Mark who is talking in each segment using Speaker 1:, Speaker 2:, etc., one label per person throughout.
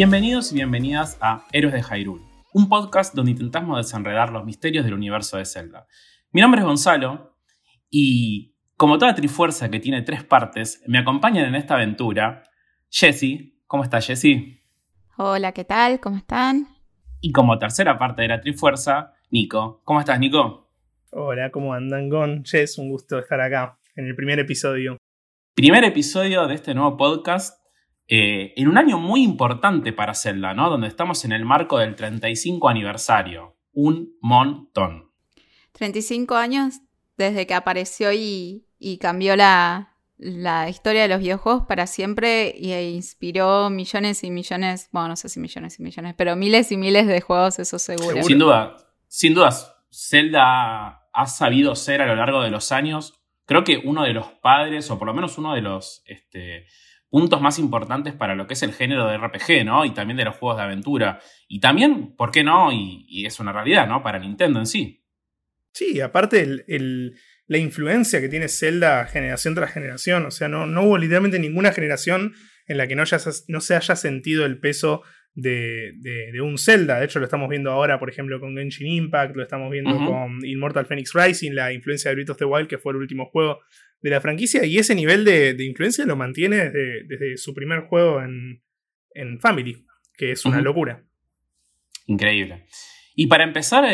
Speaker 1: Bienvenidos y bienvenidas a Héroes de Hyrule, un podcast donde intentamos desenredar los misterios del universo de Zelda. Mi nombre es Gonzalo y, como toda trifuerza que tiene tres partes, me acompañan en esta aventura Jessie. ¿Cómo estás, Jessie?
Speaker 2: Hola, ¿qué tal? ¿Cómo están?
Speaker 1: Y como tercera parte de la trifuerza, Nico. ¿Cómo estás, Nico?
Speaker 3: Hola, ¿cómo andan, Gon? Jess, un gusto estar acá en el primer episodio.
Speaker 1: Primer episodio de este nuevo podcast eh, en un año muy importante para Zelda, ¿no? Donde estamos en el marco del 35 aniversario. Un montón.
Speaker 2: 35 años desde que apareció y, cambió la, historia de los videojuegos para siempre e inspiró millones y millones, bueno, no sé si millones y millones, pero miles y miles de juegos, eso seguro.
Speaker 1: Sin duda, sin dudas, Zelda ha sabido ser a lo largo de los años, creo que uno de los padres, o por lo menos uno de los este, puntos más importantes para lo que es el género de RPG, ¿no? Y también de los juegos de aventura. Y también, ¿por qué no? Y, es una realidad, ¿no? Para Nintendo en sí.
Speaker 3: Sí, aparte la influencia que tiene Zelda generación tras generación. O sea, no, no hubo literalmente ninguna generación en la que no, no se haya sentido el peso de, un Zelda. De hecho, lo estamos viendo ahora, por ejemplo, con Genshin Impact, lo estamos viendo con Immortal Phoenix Rising, la influencia de Breath of the Wild, que fue el último juego de la franquicia y ese nivel de, influencia lo mantiene desde, su primer juego en, Family, que es una locura.
Speaker 1: Increíble. Y para empezar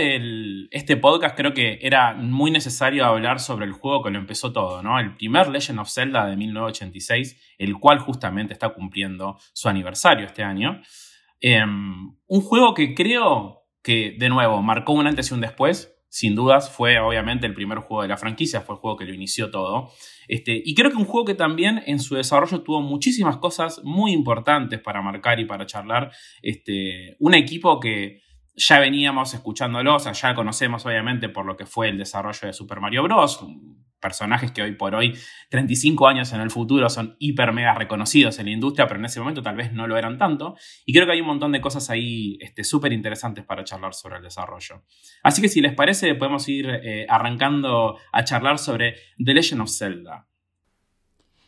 Speaker 1: este podcast creo que era muy necesario hablar sobre el juego que lo empezó todo, ¿no? El primer Legend of Zelda de 1986, el cual justamente está cumpliendo su aniversario este año. Em, un juego que creo que, de nuevo, marcó un antes y un después sin dudas fue obviamente el primer juego de la franquicia, fue el juego que lo inició todo. Este, y creo que un juego que también en su desarrollo tuvo muchísimas cosas muy importantes para marcar y para charlar. Este, un equipo que ya veníamos escuchándolo, o sea, ya conocemos obviamente por lo que fue el desarrollo de Super Mario Bros personajes que hoy por hoy, 35 años en el futuro, son hiper mega reconocidos en la industria, pero en ese momento tal vez no lo eran tanto. Y creo que hay un montón de cosas ahí este, súper interesantes para charlar sobre el desarrollo. Así que si les parece, podemos ir eh, arrancando a charlar sobre The Legend of Zelda.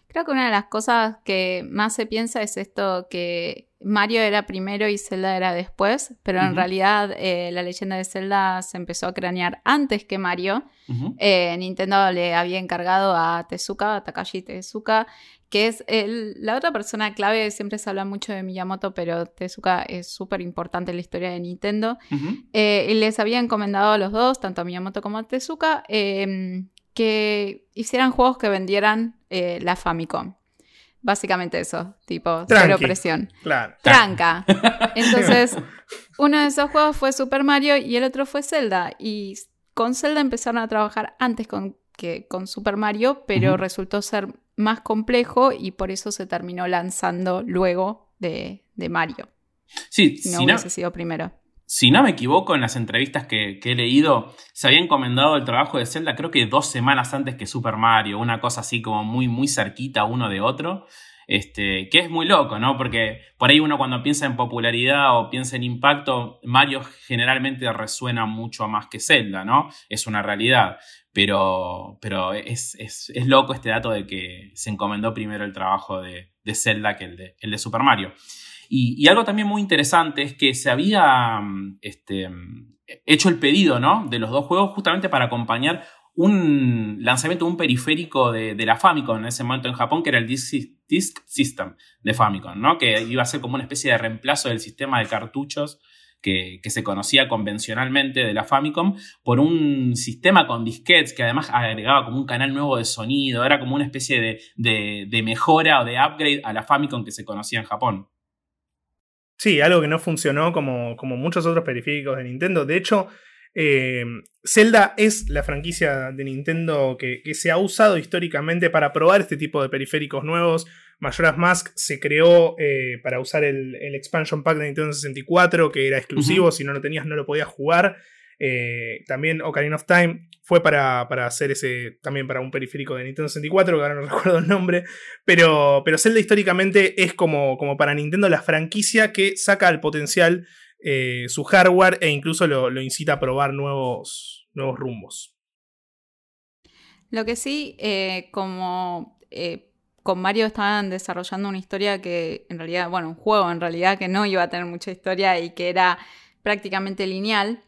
Speaker 2: Creo que una de las cosas que más se piensa es esto que Mario era primero y Zelda era después, pero en realidad eh, la leyenda de Zelda se empezó a cranear antes que Mario. Eh, Nintendo le había encargado a Tezuka, a Takashi Tezuka, que es la otra persona clave, siempre se habla mucho de Miyamoto, pero Tezuka es súper importante en la historia de Nintendo. Eh, y les había encomendado a los dos, tanto a Miyamoto como a Tezuka, em, que hicieran juegos que vendieran la Famicom. Básicamente eso, tipo cero presión.
Speaker 3: Claro.
Speaker 2: Tranca. Entonces, uno de esos juegos fue Super Mario y el otro fue Zelda. Y con Zelda empezaron a trabajar antes con, que con Super Mario, pero resultó ser más complejo y por eso se terminó lanzando luego de, Mario.
Speaker 1: Sí,
Speaker 2: no hubiese sido primero
Speaker 1: si no me equivoco, en las entrevistas que, he leído, se había encomendado el trabajo de Zelda creo que dos semanas antes que Super Mario, una cosa así como muy, muy cerquita uno de otro. Este, que es muy loco, ¿no? Porque por ahí uno cuando piensa en popularidad o piensa en impacto, Mario generalmente resuena mucho más que Zelda, ¿no? Es una realidad. Pero, pero es, es, loco este dato de que se encomendó primero el trabajo de, de Zelda que el de, el de Super Mario. Y, algo también muy interesante es que se había mm, este, hecho el pedido ¿no? de los dos juegos justamente para acompañar un lanzamiento de un periférico de, la Famicom en ese momento en Japón, que era el Disk, System de Famicom, ¿no? que iba a ser como una especie de reemplazo del sistema de cartuchos que, se conocía convencionalmente de la Famicom, por un sistema con disquetes que además agregaba como un canal nuevo de sonido, era como una especie de, de mejora o de upgrade a la Famicom que se conocía en Japón.
Speaker 3: Sí, algo que no funcionó como, como muchos otros periféricos de Nintendo. De hecho, eh, Zelda es la franquicia de Nintendo que, se ha usado históricamente para probar este tipo de periféricos nuevos. Majora's Mask se creó eh, para usar el, el, expansion pack de Nintendo 64, que era exclusivo, si no lo tenías no lo podías jugar. Eh, también Ocarina of Time fue para, hacer ese, también para un periférico de Nintendo 64, que ahora no recuerdo el nombre, pero, pero Zelda históricamente es como, como para Nintendo la franquicia que saca al potencial eh, su hardware e incluso lo, incita a probar nuevos, nuevos rumbos.
Speaker 2: Lo que sí, eh, como con Mario estaban desarrollando una historia que en realidad, bueno, un juego en realidad que no iba a tener mucha historia y que era prácticamente lineal.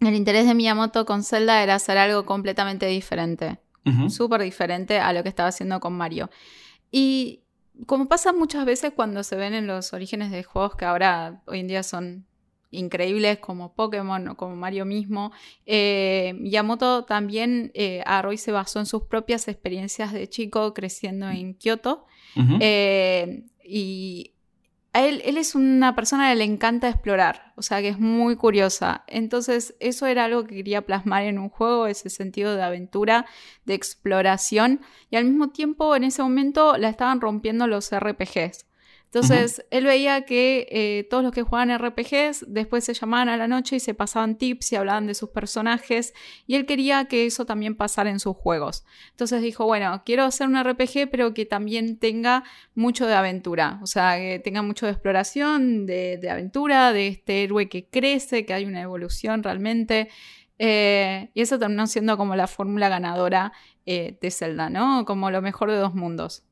Speaker 2: El interés de Miyamoto con Zelda era hacer algo completamente diferente, súper diferente a lo que estaba haciendo con Mario. Y como pasa muchas veces cuando se ven en los orígenes de juegos que ahora hoy en día son increíbles como Pokémon o como Mario mismo, eh, Miyamoto también eh, a se basó en sus propias experiencias de chico creciendo en Kioto. Eh, y él, es una persona que le encanta explorar, o sea que es muy curiosa. Entonces eso era algo que quería plasmar en un juego, ese sentido de aventura, de exploración, y al mismo tiempo en ese momento la estaban rompiendo los RPGs. Entonces, él veía que eh, todos los que jugaban RPGs después se llamaban a la noche y se pasaban tips y hablaban de sus personajes, y él quería que eso también pasara en sus juegos. Entonces dijo, bueno, quiero hacer un RPG, pero que también tenga mucho de aventura, o sea, que tenga mucho de exploración, de, aventura, de este héroe que crece, que hay una evolución realmente. Eh, y eso terminó siendo como la fórmula ganadora eh, de Zelda, ¿no? Como lo mejor de dos mundos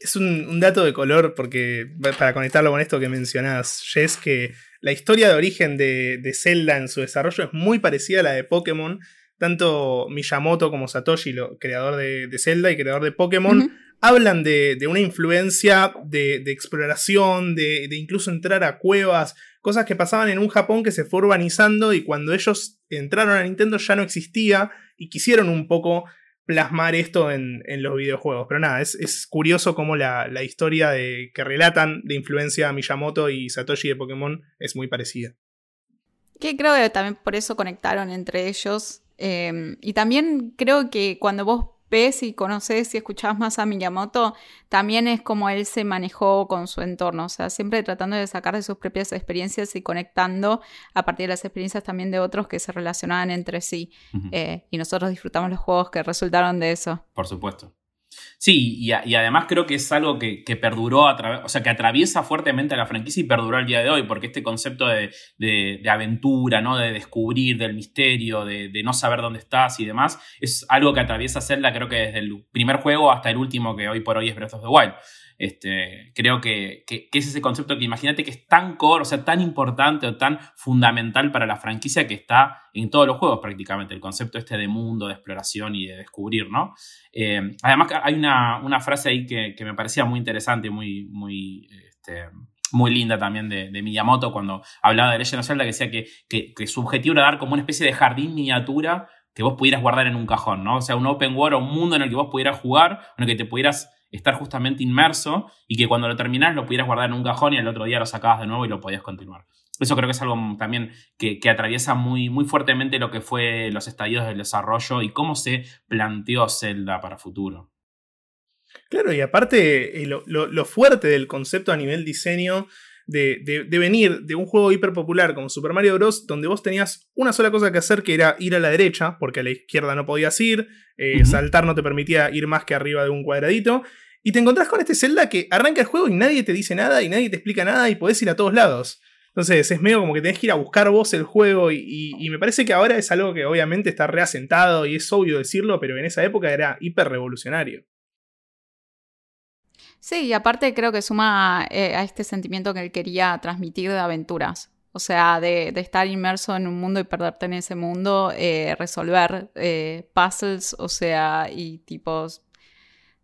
Speaker 3: es un, dato de color, porque para conectarlo con esto que mencionás, Jess, que la historia de origen de, Zelda en su desarrollo es muy parecida a la de Pokémon. Tanto Miyamoto como Satoshi, lo, creador de, Zelda y creador de Pokémon, hablan de, una influencia de, exploración, de, incluso entrar a cuevas, cosas que pasaban en un Japón que se fue urbanizando y cuando ellos entraron a Nintendo ya no existía y quisieron un poco plasmar esto en, los videojuegos. Pero nada, es, curioso cómo la, historia de, que relatan de influencia Miyamoto y Satoshi de Pokémon es muy parecida.
Speaker 2: Que creo que también por eso conectaron entre ellos. Eh, y también creo que cuando vos ves y conoces y escuchás más a Miyamoto, también es como él se manejó con su entorno, o sea, siempre tratando de sacar de sus propias experiencias y conectando a partir de las experiencias también de otros que se relacionaban entre sí. Eh, y nosotros disfrutamos los juegos que resultaron de eso.
Speaker 1: Por supuesto. Sí, y, además creo que es algo que, perduró, a o sea, que atraviesa fuertemente a la franquicia y perduró al día de hoy, porque este concepto de, aventura, ¿no? de descubrir, del misterio, de, no saber dónde estás y demás, es algo que atraviesa Zelda creo que desde el primer juego hasta el último que hoy por hoy es Breath of the Wild. Este, creo que, es ese concepto que imagínate que es tan core, o sea, tan importante o tan fundamental para la franquicia que está en todos los juegos prácticamente, el concepto este de mundo, de exploración y de descubrir, ¿no? Eh, además hay una, frase ahí que, me parecía muy interesante, muy, muy, este, muy linda también de, Miyamoto cuando hablaba de Legend of Zelda, que decía que, que, su objetivo era dar como una especie de jardín miniatura que vos pudieras guardar en un cajón, ¿no? O sea, un open world un mundo en el que vos pudieras jugar, en el que te pudieras estar justamente inmerso y que cuando lo terminás lo pudieras guardar en un cajón y al otro día lo sacabas de nuevo y lo podías continuar. Eso creo que es algo también que, atraviesa muy, muy fuertemente lo que fue los estadios del desarrollo y cómo se planteó Zelda para futuro.
Speaker 3: Claro, y aparte eh, lo, fuerte del concepto a nivel diseño de, venir de un juego hiper popular como Super Mario Bros., donde vos tenías una sola cosa que hacer, que era ir a la derecha, porque a la izquierda no podías ir, eh, saltar no te permitía ir más que arriba de un cuadradito, y te encontrás con este Zelda que arranca el juego y nadie te dice nada y nadie te explica nada y podés ir a todos lados. Entonces es medio como que tenés que ir a buscar vos el juego y, y me parece que ahora es algo que obviamente está reasentado y es obvio decirlo, pero en esa época era hiper revolucionario.
Speaker 2: Sí, y aparte creo que suma eh, a este sentimiento que él quería transmitir de aventuras. O sea, de, estar inmerso en un mundo y perderte en ese mundo, eh, resolver eh, puzzles, o sea, y tipos.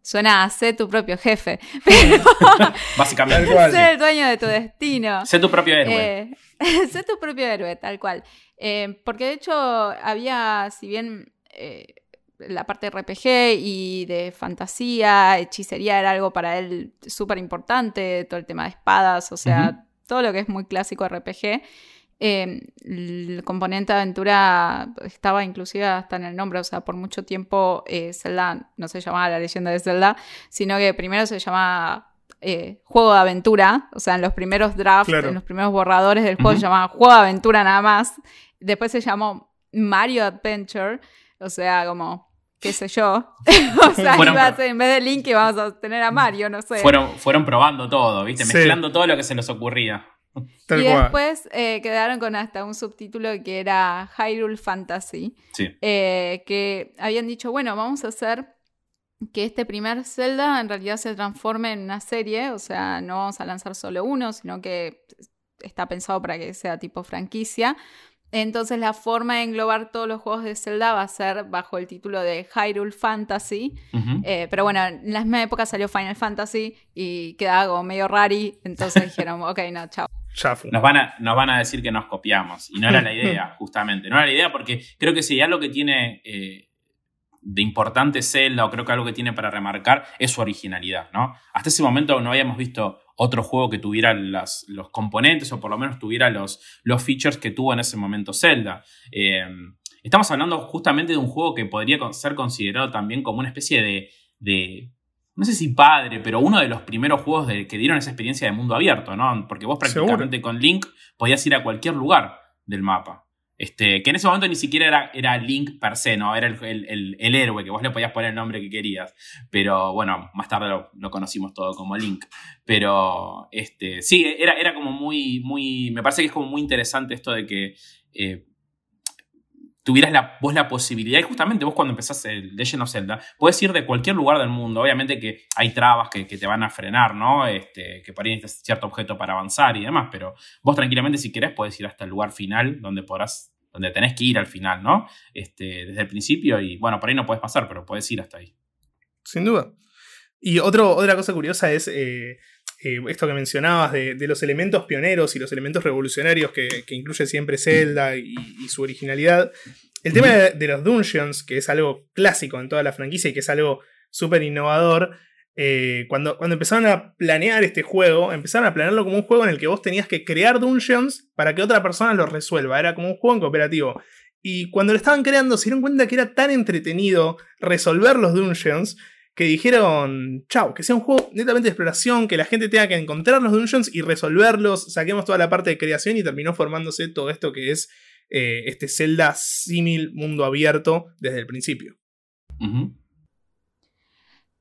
Speaker 2: Suena a ser tu propio jefe, pero.
Speaker 1: Básicamente.
Speaker 2: Ser el dueño de tu destino.
Speaker 1: Sé tu propio héroe.
Speaker 2: sé tu propio héroe, tal cual. porque de hecho, había, si bien la parte de RPG y de fantasía, hechicería era algo para él súper importante, todo el tema de espadas, o sea, todo lo que es muy clásico RPG. Em, el componente de aventura estaba inclusive hasta en el nombre, o sea, por mucho tiempo eh, Zelda no se llamaba la leyenda de Zelda, sino que primero se llamaba eh, juego de aventura, o sea, en los primeros drafts, en los primeros borradores del juego se llamaba juego de aventura nada más, después se llamó Mario Adventure, o sea, como qué sé yo. o sea, en vez de Link vamos a tener a Mario, no sé.
Speaker 1: Fueron, fueron probando todo, ¿viste? Mezclando todo lo que se les ocurría.
Speaker 2: y después eh, quedaron con hasta un subtítulo que era Hyrule Fantasy.
Speaker 1: Sí.
Speaker 2: Eh, que habían dicho, bueno, vamos a hacer que este primer Zelda en realidad se transforme en una serie, o sea, no vamos a lanzar solo uno, sino que está pensado para que sea tipo franquicia. Entonces la forma de englobar todos los juegos de Zelda va a ser bajo el título de Hyrule Fantasy. Eh, pero bueno, en la misma época salió Final Fantasy y quedaba como medio rari. Entonces dijeron, ok, no, chao.
Speaker 1: Nos van, a, nos van a decir que nos copiamos. Y no era la idea, justamente. No era la idea porque creo que si algo que tiene eh, de importante Zelda, o creo que algo que tiene para remarcar, es su originalidad, ¿no? Hasta ese momento no habíamos visto otro juego que tuviera los componentes o por lo menos tuviera los, los features que tuvo en ese momento Zelda. Eh, estamos hablando justamente de un juego que podría ser considerado también como una especie de, no sé si padre, pero uno de los primeros juegos de, que dieron esa experiencia de mundo abierto, ¿no? Porque vos prácticamente con Link podías ir a cualquier lugar del mapa. Este, que en ese momento ni siquiera era, era Link per se, ¿no? Era el, héroe, que vos le podías poner el nombre que querías. Pero bueno, más tarde lo, conocimos todo como Link. Pero este, sí, era, era como muy, muy. Me parece que es como muy interesante esto de que. Eh, tuvieras la, vos la posibilidad, y justamente vos cuando empezás el Legend of Zelda, puedes ir de cualquier lugar del mundo. Obviamente que hay trabas que, te van a frenar, ¿no? Este, que por ahí necesitas cierto objeto para avanzar y demás, pero vos tranquilamente, si querés, podés ir hasta el lugar final donde podrás, donde tenés que ir al final, ¿no? Este, desde el principio, y bueno, por ahí no puedes pasar, pero puedes ir hasta ahí.
Speaker 3: Sin duda. Y otro, otra cosa curiosa es. Eh, eh, esto que mencionabas de, los elementos pioneros y los elementos revolucionarios que, incluye siempre Zelda y, su originalidad. El tema de, los dungeons, que es algo clásico en toda la franquicia y que es algo súper innovador, eh, cuando, cuando empezaron a planear este juego, empezaron a planearlo como un juego en el que vos tenías que crear dungeons para que otra persona lo resuelva. Era como un juego en cooperativo. Y cuando lo estaban creando, se dieron cuenta que era tan entretenido resolver los dungeons que dijeron, chao, que sea un juego netamente de exploración, que la gente tenga que encontrar los dungeons y resolverlos, saquemos toda la parte de creación y terminó formándose todo esto que es eh, este Zelda símil mundo abierto desde el principio.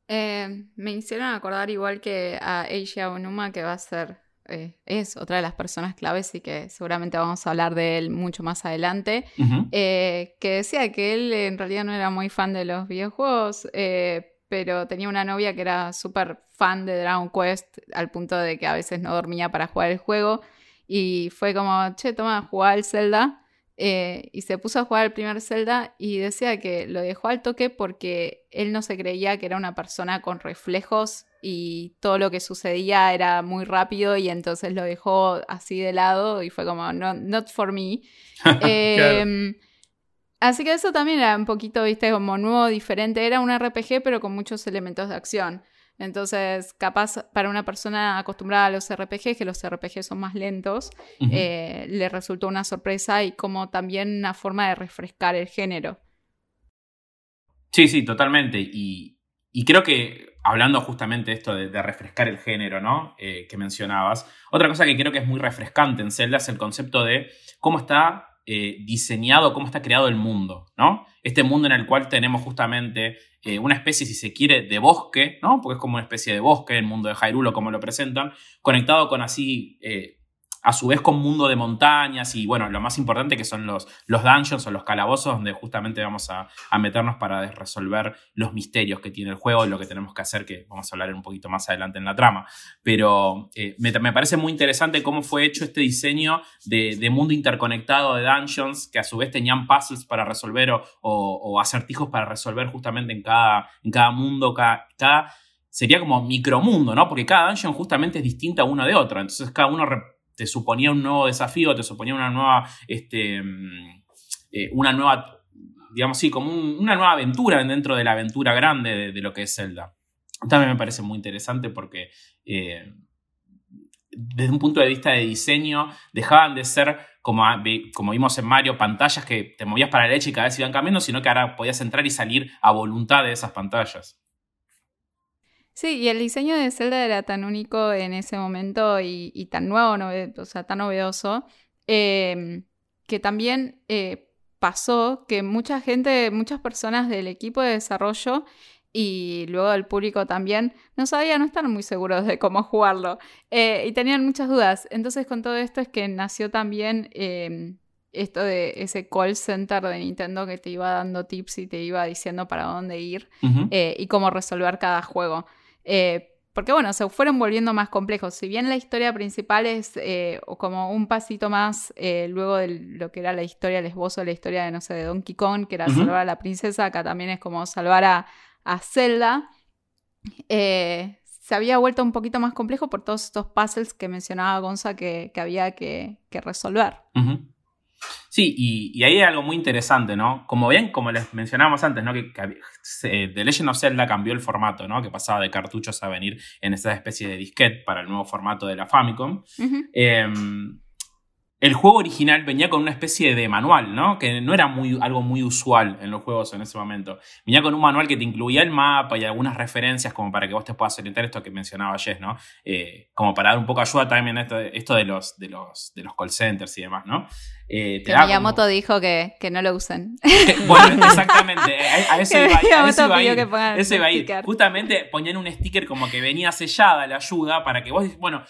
Speaker 2: Eh, me hicieron acordar igual que a Asia Onuma, que va a ser, eh, es otra de las personas claves y que seguramente vamos a hablar de él mucho más adelante, que decía que él en realidad no era muy fan de los videojuegos, pero tenía una novia que era súper fan de Dragon Quest, al punto de que a veces no dormía para jugar el juego. Y fue como, che, toma, jugar al Zelda. Eh, y se puso a jugar el primer Zelda y decía que lo dejó al toque porque él no se creía que era una persona con reflejos y todo lo que sucedía era muy rápido y entonces lo dejó así de lado y fue como, no, not for me. eh, Así que eso también era un poquito, viste, como nuevo, diferente. Era un RPG, pero con muchos elementos de acción. Entonces, capaz para una persona acostumbrada a los RPG, que los RPG son más lentos, eh, le resultó una sorpresa y como también una forma de refrescar el género.
Speaker 1: Sí, sí, totalmente. Y, creo que hablando justamente de esto de, refrescar el género, ¿no? Eh, que mencionabas, otra cosa que creo que es muy refrescante en Zelda es el concepto de cómo está eh, diseñado, cómo está creado el mundo, ¿no? Este mundo en el cual tenemos justamente eh, una especie, si se quiere, de bosque, ¿no? Porque es como una especie de bosque, el mundo de Hyrule, como lo presentan, conectado con así eh, a su vez con mundo de montañas y bueno, lo más importante que son los, los dungeons o los calabozos donde justamente vamos a, meternos para resolver los misterios que tiene el juego y lo que tenemos que hacer, que vamos a hablar un poquito más adelante en la trama. Pero eh, me, parece muy interesante cómo fue hecho este diseño de, mundo interconectado de dungeons que a su vez tenían puzzles para resolver o, acertijos para resolver justamente en cada, en cada mundo, cada, sería como micromundo, ¿no? Porque cada dungeon justamente es distinta uno de otro. Entonces cada uno te suponía un nuevo desafío, te suponía una nueva, este, mm, eh, una nueva, digamos así, como una nueva aventura dentro de la aventura grande de, lo que es Zelda. También me parece muy interesante porque eh, desde un punto de vista de diseño dejaban de ser como, como vimos en Mario, pantallas que te movías para la derecha y cada vez iban cambiando, sino que ahora podías entrar y salir a voluntad de esas pantallas.
Speaker 2: Sí, y el diseño de Zelda era tan único en ese momento y, tan nuevo, o sea, tan novedoso, em, que también eh, pasó que mucha gente, muchas personas del equipo de desarrollo y luego el público también no sabían, no estaban muy seguros de cómo jugarlo eh, y tenían muchas dudas. Entonces con todo esto es que nació también em, esto de ese call center de Nintendo que te iba dando tips y te iba diciendo para dónde ir eh, y cómo resolver cada juego. Eh, porque bueno, se fueron volviendo más complejos. Si bien la historia principal es eh, como un pasito más luego de lo que era la historia, el esbozo de la historia de, no sé, de Donkey Kong, que era salvar a la princesa, acá también es como salvar a, a Zelda. se había vuelto un poquito más complejo por todos estos puzzles que mencionaba Gonza que, había que, resolver.
Speaker 1: Sí, y, ahí hay algo muy interesante, ¿no? Como bien, como les mencionábamos antes, ¿no? Que, The Legend of Zelda cambió el formato, ¿no? Que pasaba de cartuchos a venir en esta especie de disquete para el nuevo formato de la Famicom el juego original venía con una especie de manual, ¿no? Que no era muy, algo muy usual en los juegos en ese momento. Venía con un manual que te incluía el mapa y algunas referencias como para que vos te puedas orientar esto que mencionaba Jess, ¿no? Eh, como para dar un poco de ayuda también en esto, de, los, de, los, de los call centers y demás, ¿no?
Speaker 2: Eh, que Miyamoto dijo que, que, no lo usen.
Speaker 1: bueno, exactamente. A, eso iba, a eso iba a Eso iba a ir. Justamente ponían un sticker como que venía sellada la ayuda para que vos, bueno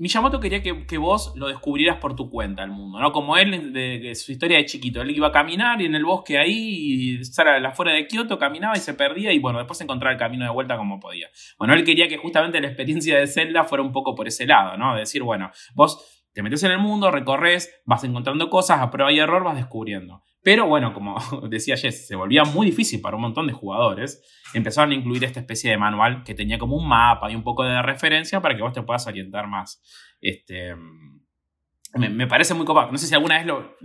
Speaker 1: Miyamoto quería que, vos lo descubrieras por tu cuenta el mundo, ¿no? Como él, de, su historia de chiquito. Él iba a caminar y en el bosque ahí, y afuera de Kioto, caminaba y se perdía y bueno, después encontraba el camino de vuelta como podía. Bueno, él quería que justamente la experiencia de Zelda fuera un poco por ese lado, ¿no? De decir, bueno, vos te metes en el mundo, recorres, vas encontrando cosas, a prueba y error vas descubriendo. Pero bueno, como decía Jess, se volvía muy difícil para un montón de jugadores. Empezaron a incluir esta especie de manual que tenía como un mapa y un poco de referencia para que vos te puedas orientar más. Este, me, parece muy copado. No sé si alguna vez lo.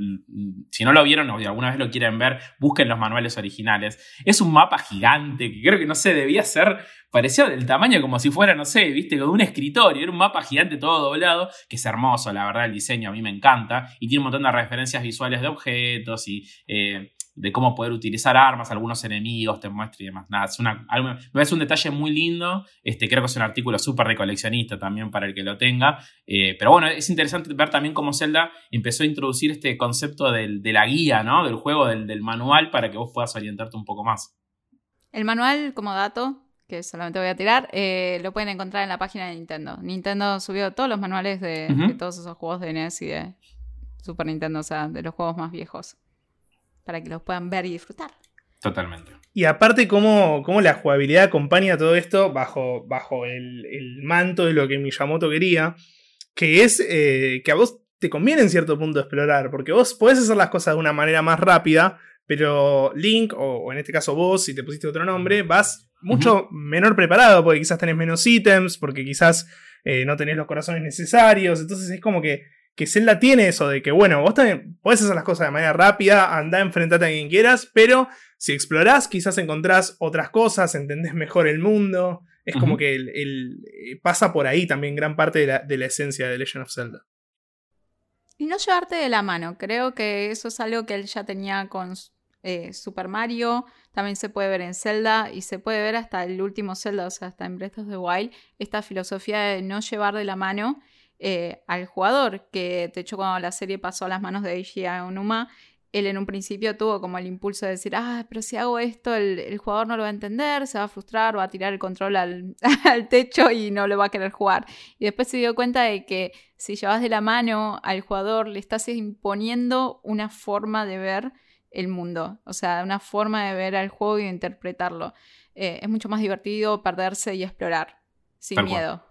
Speaker 1: Si no lo vieron o si alguna vez lo quieren ver, busquen los manuales originales. Es un mapa gigante que creo que no sé, debía ser. Parecía del tamaño como si fuera, no sé, viste, de un escritorio. Era un mapa gigante todo doblado, que es hermoso, la verdad, el diseño a mí me encanta. Y tiene un montón de referencias visuales de objetos y. Eh, de cómo poder utilizar armas, algunos enemigos, te muestro y demás. Nada, es una, es un detalle muy lindo. Este, creo que es un artículo súper de coleccionista también para el que lo tenga. Eh, pero bueno, es interesante ver también cómo Zelda empezó a introducir este concepto de la guía, ¿no? Del juego, del, manual, para que vos puedas orientarte un poco más.
Speaker 2: El manual, como dato, que solamente voy a tirar, eh, lo pueden encontrar en la página de Nintendo. Nintendo subió todos los manuales de, de todos esos juegos de NES y de Super Nintendo, o sea, de los juegos más viejos para que los puedan ver y disfrutar.
Speaker 1: Totalmente.
Speaker 3: Y aparte, cómo, cómo la jugabilidad acompaña todo esto bajo, bajo el, manto de lo que Miyamoto quería, que es eh, que a vos te conviene en cierto punto explorar, porque vos podés hacer las cosas de una manera más rápida, pero Link, o, en este caso vos, si te pusiste otro nombre, vas mucho menor preparado, porque quizás tenés menos ítems, porque quizás eh, no tenés los corazones necesarios, entonces es como que que Zelda tiene eso de que, bueno, vos también podés hacer las cosas de manera rápida, andá, enfrentate a quien quieras, pero si explorás, quizás encontrás otras cosas, entendés mejor el mundo. Es como que el, eh, pasa por ahí también gran parte de la, de la, esencia de Legend of Zelda.
Speaker 2: Y no llevarte de la mano, creo que eso es algo que él ya tenía con eh, Super Mario, también se puede ver en Zelda y se puede ver hasta el último Zelda, o sea, hasta en Breath of the Wild, esta filosofía de no llevar de la mano eh, al jugador, que de hecho cuando la serie pasó a las manos de Eiji Onuma, él en un principio tuvo como el impulso de decir, ah, pero si hago esto, el, jugador no lo va a entender, se va a frustrar, va a tirar el control al, techo y no lo va a querer jugar. Y después se dio cuenta de que si llevas de la mano al jugador, le estás imponiendo una forma de ver el mundo, o sea, una forma de ver al juego y de interpretarlo. Eh, es mucho más divertido perderse y explorar, sin miedo.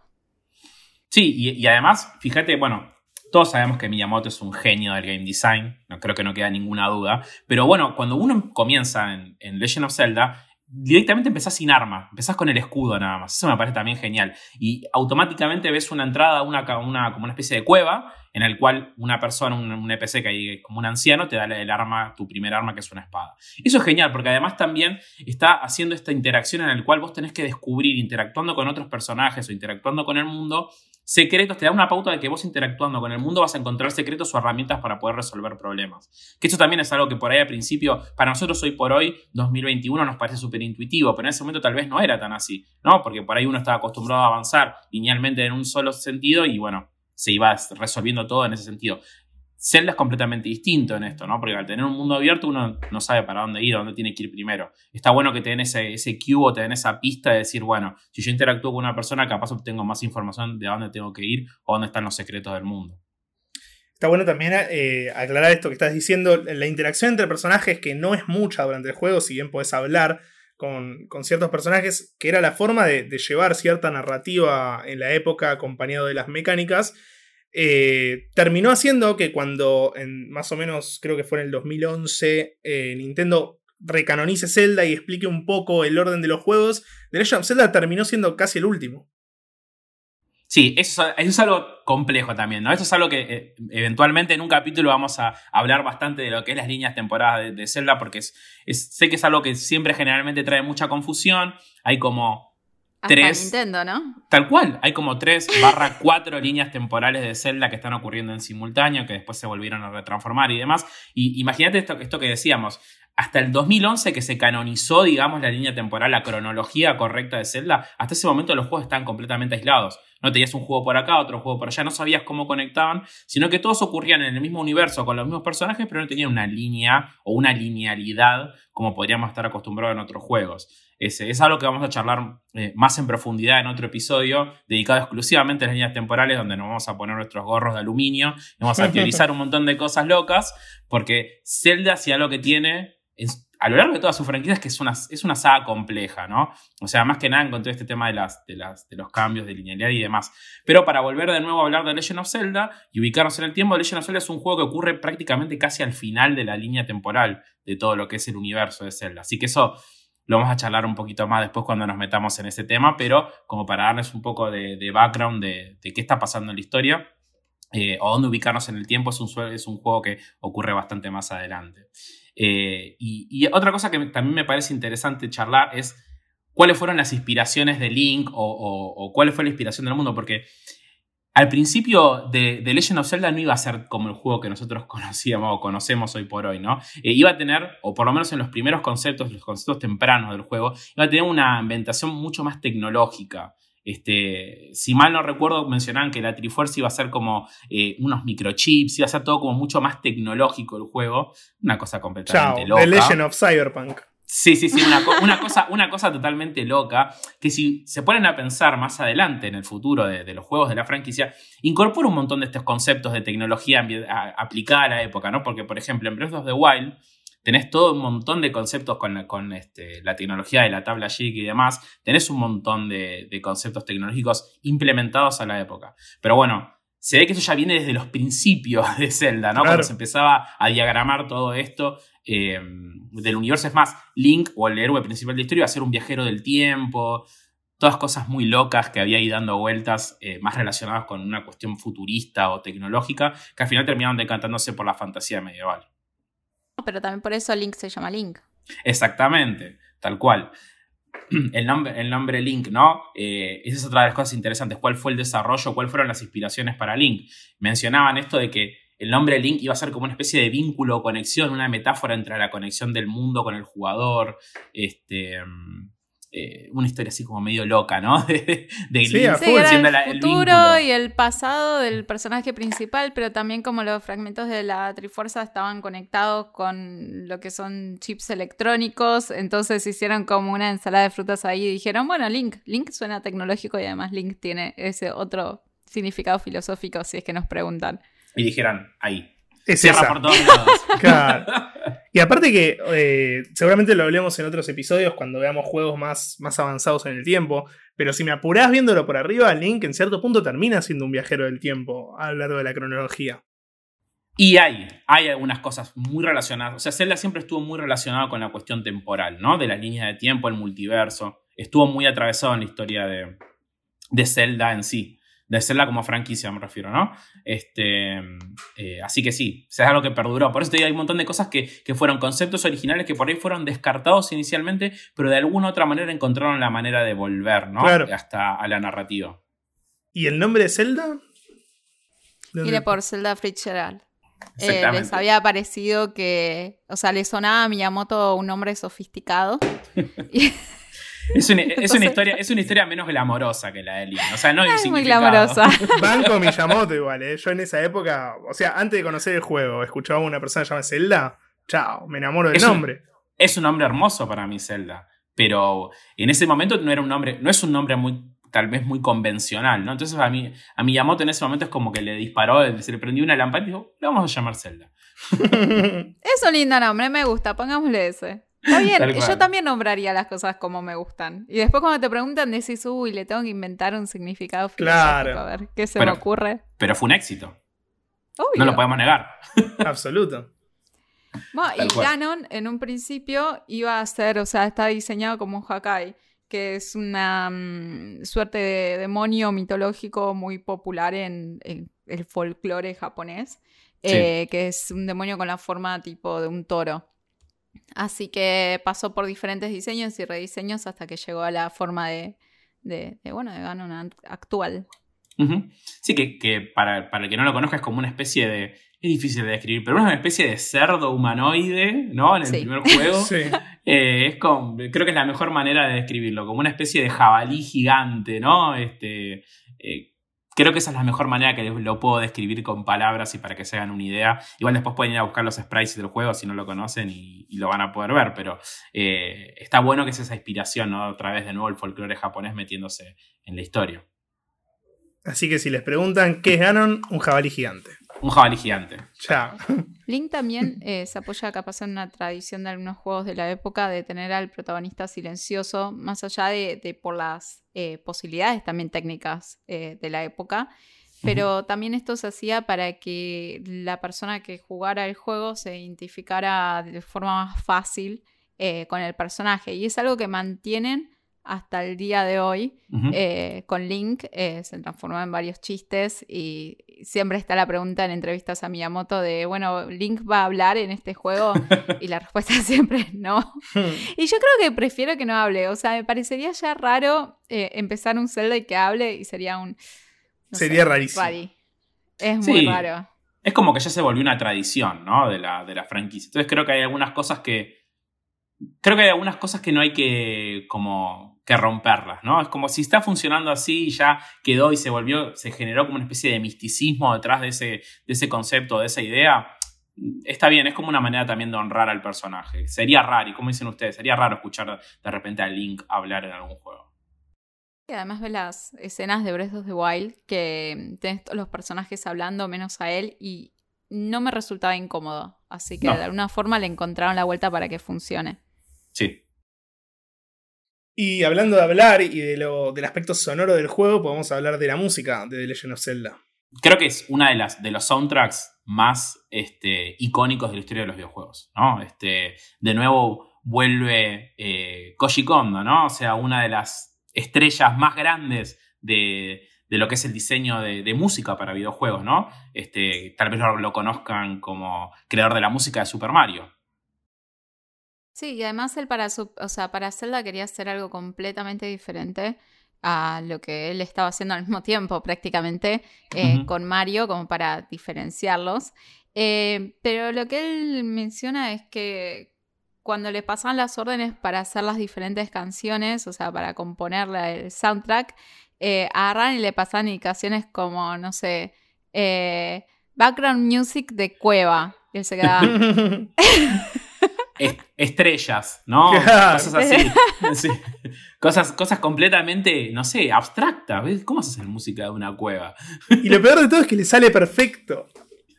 Speaker 1: Sí, y, además, fíjate, bueno, todos sabemos que Miyamoto es un genio del game design, no creo que no queda ninguna duda, pero bueno, cuando uno comienza en, en Legend of Zelda, directamente empezás sin arma, empezás con el escudo nada más. Eso me parece también genial. Y automáticamente ves una entrada, una, una, como una especie de cueva, en el cual una persona, un, un NPC que hay como un anciano, te da el arma, tu primer arma, que es una espada. Eso es genial, porque además también está haciendo esta interacción en la cual vos tenés que descubrir, interactuando con otros personajes o interactuando con el mundo, secretos, te da una pauta de que vos interactuando con el mundo vas a encontrar secretos o herramientas para poder resolver problemas. Que eso también es algo que por ahí al principio, para nosotros hoy por hoy, 2021, nos parece súper intuitivo, pero en ese momento tal vez no era tan así, ¿no? Porque por ahí uno estaba acostumbrado a avanzar linealmente en un solo sentido y bueno, se iba resolviendo todo en ese sentido. Zelda es completamente distinto en esto, ¿no? Porque al tener un mundo abierto uno no sabe para dónde ir, dónde tiene que ir primero. Está bueno que te ese, ese cube o te den esa pista de decir, bueno, si yo interactúo con una persona, capaz obtengo más información de a dónde tengo que ir o dónde están los secretos del mundo.
Speaker 3: Está bueno también eh, aclarar esto que estás diciendo. La interacción entre personajes, que no es mucha durante el juego, si bien puedes hablar con, ciertos personajes, que era la forma de, llevar cierta narrativa en la época acompañado de las mecánicas. Eh, terminó haciendo que cuando, en más o menos, creo que fue en el 2011, eh, Nintendo recanonice Zelda y explique un poco el orden de los juegos, The Legend Zelda terminó siendo casi el último.
Speaker 1: Sí, eso, es algo complejo también, ¿no? Eso es algo que eh, eventualmente en un capítulo vamos a hablar bastante de lo que es las líneas temporadas de, Zelda, porque es, sé que es algo que siempre generalmente trae mucha confusión. Hay como tres.
Speaker 2: Nintendo, ¿no?
Speaker 1: Tal cual. Hay como tres barra cuatro líneas temporales de Zelda que están ocurriendo en simultáneo, que después se volvieron a retransformar y demás. Y imagínate esto, esto que decíamos hasta el 2011 que se canonizó, digamos, la línea temporal, la cronología correcta de Zelda, hasta ese momento los juegos estaban completamente aislados. No tenías un juego por acá, otro juego por allá, no sabías cómo conectaban, sino que todos ocurrían en el mismo universo con los mismos personajes, pero no tenían una línea o una linealidad como podríamos estar acostumbrados en otros juegos. Es, es algo que vamos a charlar eh, más en profundidad en otro episodio dedicado exclusivamente a las líneas temporales, donde nos vamos a poner nuestros gorros de aluminio, vamos a teorizar un montón de cosas locas, porque Zelda, si algo que tiene, a lo largo de toda su franquicia es que es una, es una saga compleja, ¿no? O sea, más que nada encontré este tema de, las, de, las, de los cambios de linealidad y demás. Pero para volver de nuevo a hablar de Legend of Zelda y ubicarnos en el tiempo, Legend of Zelda es un juego que ocurre prácticamente casi al final de la línea temporal de todo lo que es el universo de Zelda. Así que eso lo vamos a charlar un poquito más después cuando nos metamos en ese tema, pero como para darles un poco de, background de, qué está pasando en la historia. Eh, o dónde ubicarnos en el tiempo es un, es un juego que ocurre bastante más adelante. Eh, y, otra cosa que también me parece interesante charlar es cuáles fueron las inspiraciones de Link o, cuál fue la inspiración del mundo, porque al principio de, Legend of Zelda no iba a ser como el juego que nosotros conocíamos o conocemos hoy por hoy, ¿no? Eh, iba a tener, o por lo menos en los primeros conceptos, los conceptos tempranos del juego, iba a tener una ambientación mucho más tecnológica. Este, si mal no recuerdo, mencionaban que la Triforce iba a ser como eh, unos microchips, iba a ser todo como mucho más tecnológico el juego. Una cosa completamente Chao, loca.
Speaker 3: The Legend of Cyberpunk.
Speaker 1: Sí, sí, sí, una, cosa, una cosa totalmente loca, que si se ponen a pensar más adelante en el futuro de, los juegos de la franquicia, incorpora un montón de estos conceptos de tecnología aplicada a la época, ¿no? Porque, por ejemplo, en Breath of the Wild, tenés todo un montón de conceptos con, la, con este, la tecnología de la tabla JIC y demás, tenés un montón de, conceptos tecnológicos implementados a la época. Pero bueno, se ve que eso ya viene desde los principios de Zelda, ¿no? Cuando se empezaba a diagramar todo esto eh, del universo. Es más, Link, o el héroe principal de la historia, iba a ser un viajero del tiempo. Todas cosas muy locas que había ahí dando vueltas, eh, más relacionadas con una cuestión futurista o tecnológica, que al final terminaron decantándose por la fantasía medieval.
Speaker 2: Pero también por eso Link se llama Link.
Speaker 1: Exactamente, tal cual. El nombre, el nombre Link, ¿no? Eh, esa es otra de las cosas interesantes. ¿Cuál fue el desarrollo? ¿Cuáles fueron las inspiraciones para Link? Mencionaban esto de que el nombre Link iba a ser como una especie de vínculo o conexión, una metáfora entre la conexión del mundo con el jugador. Este. Mm, eh, una historia así como medio loca, ¿no? De,
Speaker 2: de sí, el futuro y el pasado del personaje principal, pero también como los fragmentos de la Trifuerza estaban conectados con lo que son chips electrónicos, entonces hicieron como una ensalada de frutas ahí y dijeron, bueno, Link, Link suena tecnológico y además Link tiene ese otro significado filosófico si es que nos preguntan.
Speaker 1: Y dijeron, ahí,
Speaker 3: es Cierra por todos lados. Y aparte que eh, seguramente lo hablemos en otros episodios cuando veamos juegos más, más avanzados en el tiempo, pero si me apurás viéndolo por arriba, Link en cierto punto termina siendo un viajero del tiempo a lo largo de la cronología.
Speaker 1: Y hay, hay algunas cosas muy relacionadas. O sea, Zelda siempre estuvo muy relacionado con la cuestión temporal, ¿no? De las líneas de tiempo, el multiverso. Estuvo muy atravesado en la historia de, de Zelda en sí de hacerla como franquicia, me refiero, ¿no? Este, eh, así que sí, es algo que perduró. Por eso te digo, hay un montón de cosas que, fueron conceptos originales que por ahí fueron descartados inicialmente, pero de alguna u otra manera encontraron la manera de volver, ¿no? Hasta a la narrativa.
Speaker 3: ¿Y el nombre de Zelda?
Speaker 2: Viene por Zelda Fitzgerald. Eh, les había parecido que, o sea, le sonaba a Miyamoto un nombre sofisticado.
Speaker 1: Es una, historia, es una historia menos glamorosa que la de Link. O sea, no
Speaker 2: es muy glamorosa.
Speaker 3: Banco Miyamoto igual, ¿eh? Yo en esa época, o sea, antes de conocer el juego, escuchaba a una persona llamada Zelda. Chao, me enamoro del nombre.
Speaker 1: es un nombre hermoso para mí, Zelda. Pero en ese momento no era un nombre, no es un nombre muy tal vez muy convencional, ¿no? Entonces a mí, a Miyamoto en ese momento es como que le disparó, se le prendió una lámpara y dijo, le vamos a llamar Zelda.
Speaker 2: es un lindo nombre, me gusta, pongámosle ese. Está bien, yo también nombraría las cosas como me gustan. Y después cuando te preguntan decís, uy, le tengo que inventar un significado
Speaker 3: claro.
Speaker 2: a ver qué se me ocurre.
Speaker 1: Pero fue un éxito. No lo podemos negar.
Speaker 3: Absoluto.
Speaker 2: y Ganon en un principio iba a ser, o sea, está diseñado como un Hakai, que es una mm, suerte de demonio mitológico muy popular en, el folclore japonés, eh, que es un demonio con la forma tipo de un toro. Así que pasó por diferentes diseños y rediseños hasta que llegó a la forma de, de, bueno, de Ganon actual.
Speaker 1: Sí, que, para, para, el que no lo conozca es como una especie de. Es difícil de describir, pero es una especie de cerdo humanoide, ¿no? En el primer juego. sí. Eh, es como, creo que es la mejor manera de describirlo, como una especie de jabalí gigante, ¿no? Este, eh, creo que esa es la mejor manera que lo puedo describir con palabras y para que se hagan una idea. Igual después pueden ir a buscar los sprites del juego si no lo conocen y, lo van a poder ver, pero eh, está bueno que es esa inspiración, ¿no? Otra vez de nuevo el folclore japonés metiéndose en la historia.
Speaker 3: Así que si les preguntan qué es Ganon, un jabalí gigante.
Speaker 1: Un jabalí gigante.
Speaker 3: Ya.
Speaker 2: Link también eh, se apoya capaz en una tradición de algunos juegos de la época de tener al protagonista silencioso, más allá de, por las eh, posibilidades también técnicas eh, de la época. Pero también esto se hacía para que la persona que jugara el juego se identificara de forma más fácil con el personaje. Y es algo que mantienen hasta el día de hoy eh, con Link eh, se transformó en varios chistes y siempre está la pregunta en entrevistas a Miyamoto de, bueno, ¿Link va a hablar en este juego? y la respuesta siempre es no. y yo creo que prefiero que no hable, o sea, me parecería ya raro eh, empezar un Zelda y que hable y sería un...
Speaker 3: sería rarísimo.
Speaker 2: Es muy raro.
Speaker 1: Es como que ya se volvió una tradición, ¿no? De la, de la franquicia. Entonces creo que hay algunas cosas que... Creo que hay algunas cosas que no hay que como que romperlas, ¿no? Es como si está funcionando así y ya quedó y se volvió, se generó como una especie de misticismo detrás de ese, de ese concepto, de esa idea. Está bien, es como una manera también de honrar al personaje. Sería raro, y como dicen ustedes, sería raro escuchar de repente a Link hablar en algún juego.
Speaker 2: Y además ve las escenas de Breath of the Wild que tenés todos los personajes hablando menos a él y no me resultaba incómodo. Así que de alguna forma le encontraron la vuelta para que funcione.
Speaker 1: Sí,
Speaker 3: y hablando de hablar y de lo, del aspecto sonoro del juego, podemos hablar de la música de The Legend of Zelda.
Speaker 1: Creo que es una de las de los soundtracks más este, icónicos de la historia de los videojuegos. ¿no? Este, de nuevo vuelve eh, Koji Kondo, ¿no? O sea, una de las estrellas más grandes de, lo que es el diseño de, música para videojuegos, ¿no? Este, tal vez lo, conozcan como creador de la música de Super Mario.
Speaker 2: Sí, y además él para, su, o sea, para Zelda quería hacer algo completamente diferente a lo que él estaba haciendo al mismo tiempo prácticamente eh, con Mario, como para diferenciarlos. Eh, pero lo que él menciona es que cuando le pasan las órdenes para hacer las diferentes canciones, o sea, para componer el soundtrack, eh, agarran y le pasan indicaciones como, no sé, background music de cueva. Y él se queda...
Speaker 1: estrellas, ¿no? Cosas así. Cosas, cosas completamente, no sé, abstractas. ¿Cómo haces hacer música de una cueva?
Speaker 3: Y lo peor de todo es que le sale perfecto.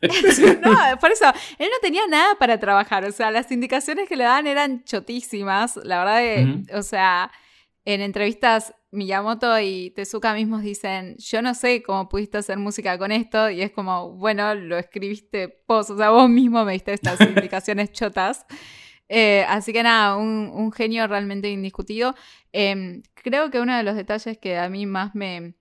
Speaker 2: no, por eso, él no tenía nada para trabajar. O sea, las indicaciones que le dan eran chotísimas. La verdad que, o sea, en entrevistas Miyamoto y Tezuka mismos dicen, yo no sé cómo pudiste hacer música con esto, y es como, bueno, lo escribiste vos, o sea, vos mismo me diste estas indicaciones chotas. Eh, así que nada, un, genio realmente indiscutido. Em, creo que uno de los detalles que a mí más me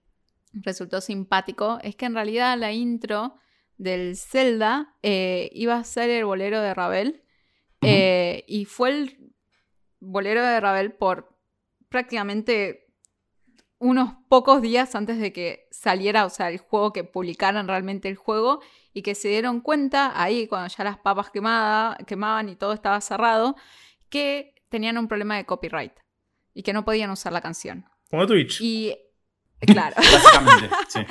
Speaker 2: resultó simpático es que en realidad la intro del Zelda eh, iba a ser el bolero de Ravel. Eh, y fue el bolero de Ravel por prácticamente unos pocos días antes de que saliera, o sea, el juego, que publicaran realmente el juego y que se dieron cuenta ahí cuando ya las papas quemaban y todo estaba cerrado, que tenían un problema de copyright y que no podían usar la canción.
Speaker 3: Como Twitch.
Speaker 2: Y claro. Básicamente, sí.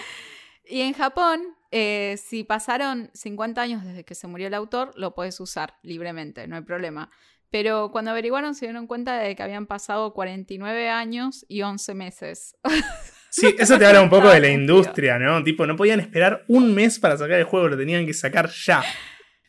Speaker 2: Y en Japón, eh, si pasaron 50 años desde que se murió el autor, lo puedes usar libremente, no hay problema. Pero cuando averiguaron se dieron cuenta de que habían pasado 49 años y 11 meses.
Speaker 3: Sí, eso te habla un poco de la industria, ¿no? Tipo, no podían esperar un mes para sacar el juego, lo tenían que sacar ya.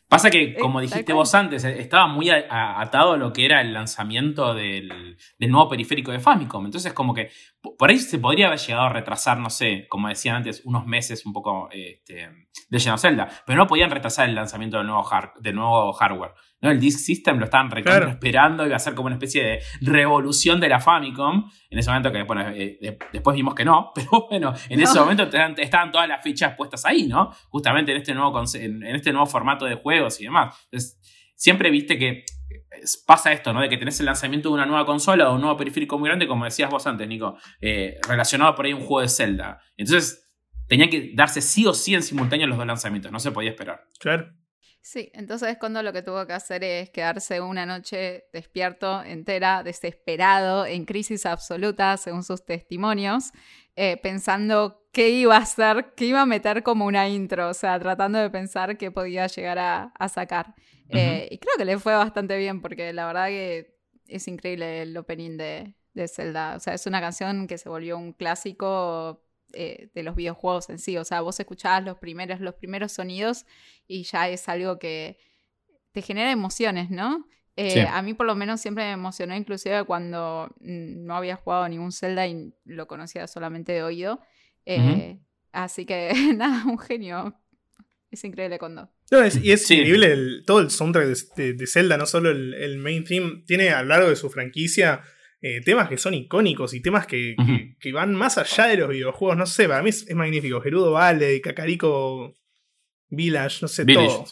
Speaker 1: Pasa que, como dijiste vos antes, eh, estaba muy atado a lo que era el lanzamiento del, nuevo periférico de Famicom. Entonces, como que por ahí se podría haber llegado a retrasar, no sé, como decían antes, unos meses un poco este, de Lleno Zelda. Pero no podían retrasar el lanzamiento del nuevo, del nuevo hardware. ¿No? El Disk System lo estaban esperando, iba a ser como una especie de revolución de la Famicom. En ese momento que, bueno, eh, después vimos que no, pero bueno, en ese momento estaban todas las fichas puestas ahí, ¿no? Justamente en este nuevo, en este nuevo formato de juegos y demás. Entonces, siempre viste que pasa esto, ¿no? De que tenés el lanzamiento de una nueva consola o un nuevo periférico muy grande, como decías vos antes, Nico, eh, relacionado por ahí a un juego de Zelda. Entonces, tenía que darse sí o sí en simultáneo los dos lanzamientos, no se podía esperar.
Speaker 3: Claro.
Speaker 2: Sí, entonces cuando lo que tuvo que hacer es quedarse una noche despierto, entera, desesperado, en crisis absoluta, según sus testimonios, eh, pensando qué iba a hacer, qué iba a meter como una intro, o sea, tratando de pensar qué podía llegar a, sacar. Eh, y creo que le fue bastante bien, porque la verdad que es increíble el opening de, de Zelda. O sea, es una canción que se volvió un clásico eh, de los videojuegos en sí. O sea, vos escuchabas los primeros, los primeros sonidos y ya es algo que te genera emociones, ¿no? Eh, a mí por lo menos siempre me emocionó, inclusive cuando no había jugado ningún Zelda y lo conocía solamente de oído. Eh, así que nada, un genio. Es increíble cuando.
Speaker 3: y es increíble todo el soundtrack de, Zelda, no solo el, el, main theme. Tiene a lo largo de su franquicia eh, temas que son icónicos y temas que, van más allá de los videojuegos. No sé, para mí es, magnífico. Gerudo Valley, Cacarico Village, no sé, todo.